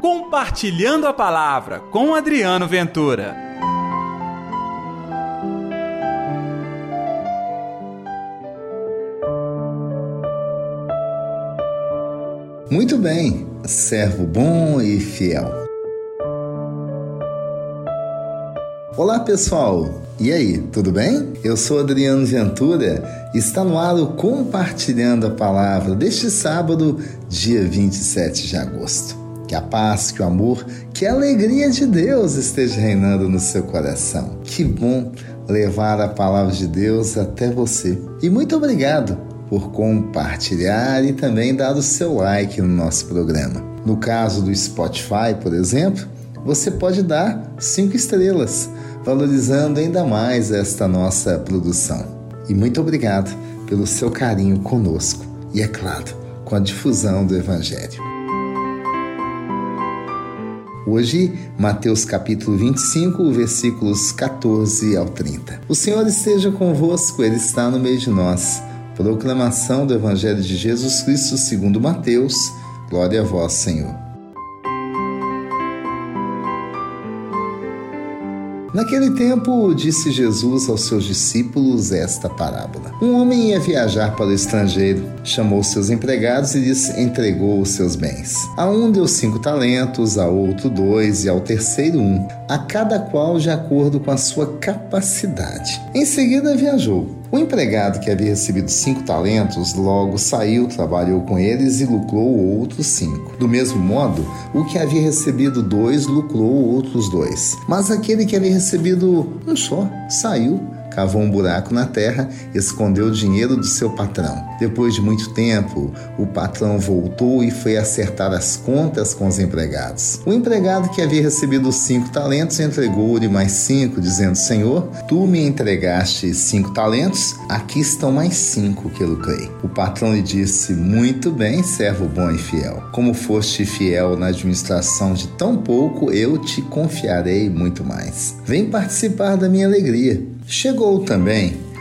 Compartilhando a Palavra com Adriano Ventura. Muito bem, servo bom e fiel. Olá pessoal, e aí, tudo bem? Eu sou Adriano Ventura e está no ar o Compartilhando a Palavra deste sábado, dia 27 de agosto. Que a paz, que o amor, que a alegria de Deus esteja reinando no seu coração. Que bom levar a palavra de Deus até você. E muito obrigado por compartilhar e também dar o seu like no nosso programa. No caso do Spotify, por exemplo, você pode dar cinco estrelas, valorizando ainda mais esta nossa produção. E muito obrigado pelo seu carinho conosco e, é claro, com a difusão do Evangelho. Hoje, Mateus capítulo 25, versículos 14 ao 30. O Senhor esteja convosco, Ele está no meio de nós. Proclamação do Evangelho de Jesus Cristo segundo Mateus. Glória a vós, Senhor. Naquele tempo, disse Jesus aos seus discípulos esta parábola: Um homem ia viajar para o estrangeiro, chamou seus empregados e lhes entregou os seus bens. A um deu cinco talentos, a outro dois e ao terceiro um, a cada qual de acordo com a sua capacidade. Em seguida viajou. O empregado que havia recebido cinco talentos logo saiu, trabalhou com eles e lucrou outros cinco. Do mesmo modo, o que havia recebido dois lucrou outros dois. Mas aquele que havia recebido um só saiu cavou um buraco na terra e escondeu o dinheiro do seu patrão. Depois de muito tempo, o patrão voltou e foi acertar as contas com os empregados. O empregado que havia recebido cinco talentos entregou-lhe mais cinco, dizendo: Senhor, tu me entregaste cinco talentos, aqui estão mais cinco que lucrei. O patrão lhe disse: Muito bem, servo bom e fiel. Como foste fiel na administração de tão pouco, eu te confiarei muito mais. Vem participar da minha alegria. Chegou também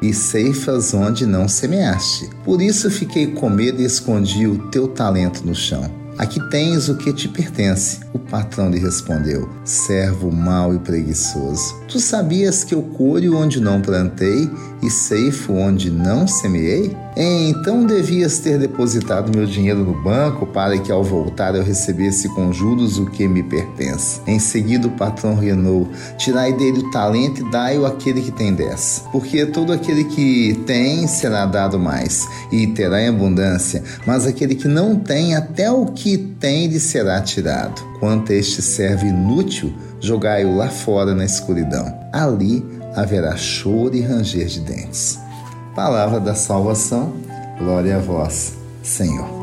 e ceifas onde não semeaste. Por isso fiquei com medo e escondi o teu talento no chão. Aqui tens o que te pertence. O patrão lhe respondeu: Servo mau e preguiçoso. Tu sabias que eu colho onde não plantei e ceifo onde não semeei? Então devias ter depositado meu dinheiro no banco para que ao voltar eu recebesse com juros o que me pertence. Em seguida o patrão reinou: Tirai dele o talento e dai-o àquele que tem dez. Porque todo aquele que tem será dado mais, e terá em abundância, mas aquele que não tem, até o que tem lhe será tirado. Quanto a este servo inútil, jogai-o lá fora na escuridão. Ali haverá choro e ranger de dentes. Palavra da salvação, glória a vós, Senhor.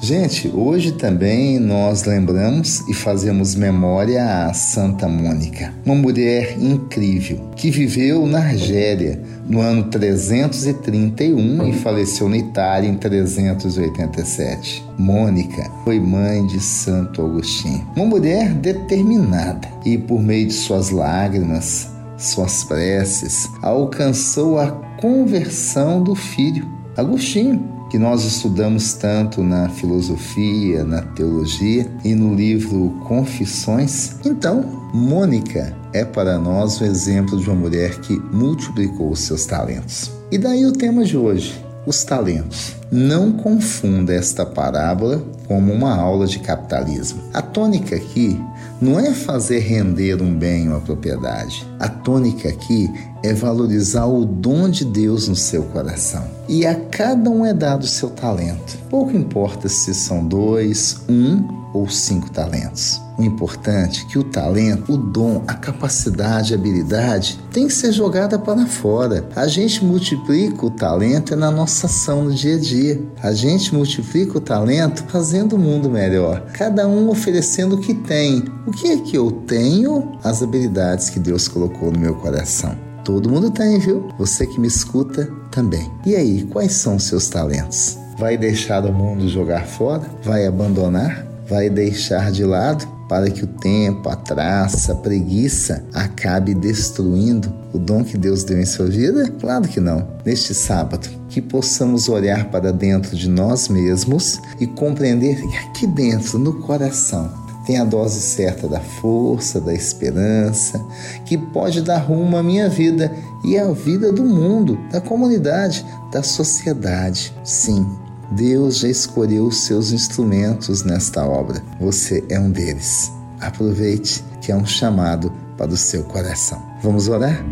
Gente, hoje também nós lembramos e fazemos memória a Santa Mônica, uma mulher incrível que viveu na Argélia no ano 331 e faleceu na Itália em 387. Mônica foi mãe de Santo Agostinho, uma mulher determinada e por meio de suas lágrimas, suas preces, alcançou a conversão do filho Agostinho que nós estudamos tanto na filosofia, na teologia e no livro Confissões. Então, Mônica é para nós o exemplo de uma mulher que multiplicou os seus talentos. E daí o tema de hoje, os talentos. Não confunda esta parábola como uma aula de capitalismo. A tônica aqui não é fazer render um bem ou uma propriedade. A tônica aqui é valorizar o dom de Deus no seu coração. E a cada um é dado o seu talento. Pouco importa se são dois, um ou cinco talentos. O importante é que o talento, o dom, a capacidade, a habilidade tem que ser jogada para fora. A gente multiplica o talento na nossa ação no dia a dia. A gente multiplica o talento fazendo o mundo melhor, cada um oferecendo o que tem. O que é que eu tenho? As habilidades que Deus colocou no meu coração. Todo mundo tem, viu? Você que me escuta também. E aí, quais são os seus talentos? Vai deixar o mundo jogar fora? Vai abandonar? Vai deixar de lado para que o tempo, a traça, a preguiça acabe destruindo o dom que Deus deu em sua vida? Claro que não. Neste sábado, que possamos olhar para dentro de nós mesmos e compreender que aqui dentro, no coração, tem a dose certa da força, da esperança, que pode dar rumo à minha vida e à vida do mundo, da comunidade, da sociedade. Sim, Deus já escolheu os seus instrumentos nesta obra. Você é um deles. Aproveite que é um chamado para o seu coração. Vamos orar?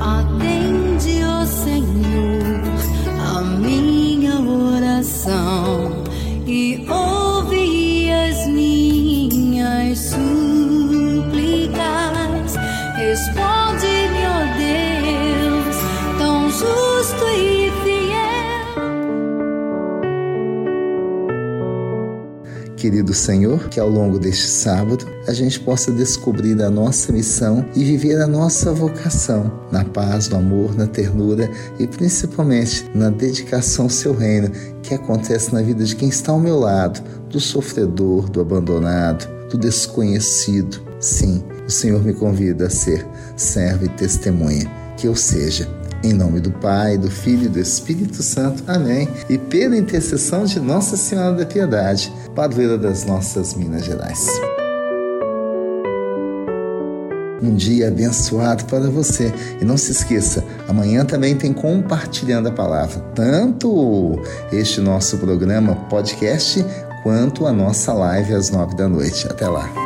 Atende, ó Senhor, a minha oração e Querido Senhor, que ao longo deste sábado a gente possa descobrir a nossa missão e viver a nossa vocação na paz, no amor, na ternura e principalmente na dedicação ao seu reino, que acontece na vida de quem está ao meu lado, do sofredor, do abandonado, do desconhecido. Sim, o Senhor me convida a ser servo e testemunha. Que eu seja. Em nome do Pai, do Filho e do Espírito Santo. Amém. E pela intercessão de Nossa Senhora da Piedade, padroeira das nossas Minas Gerais. Um dia abençoado para você. E não se esqueça, amanhã também tem Compartilhando a Palavra. Tanto este nosso programa podcast, quanto a nossa live às nove da noite. Até lá.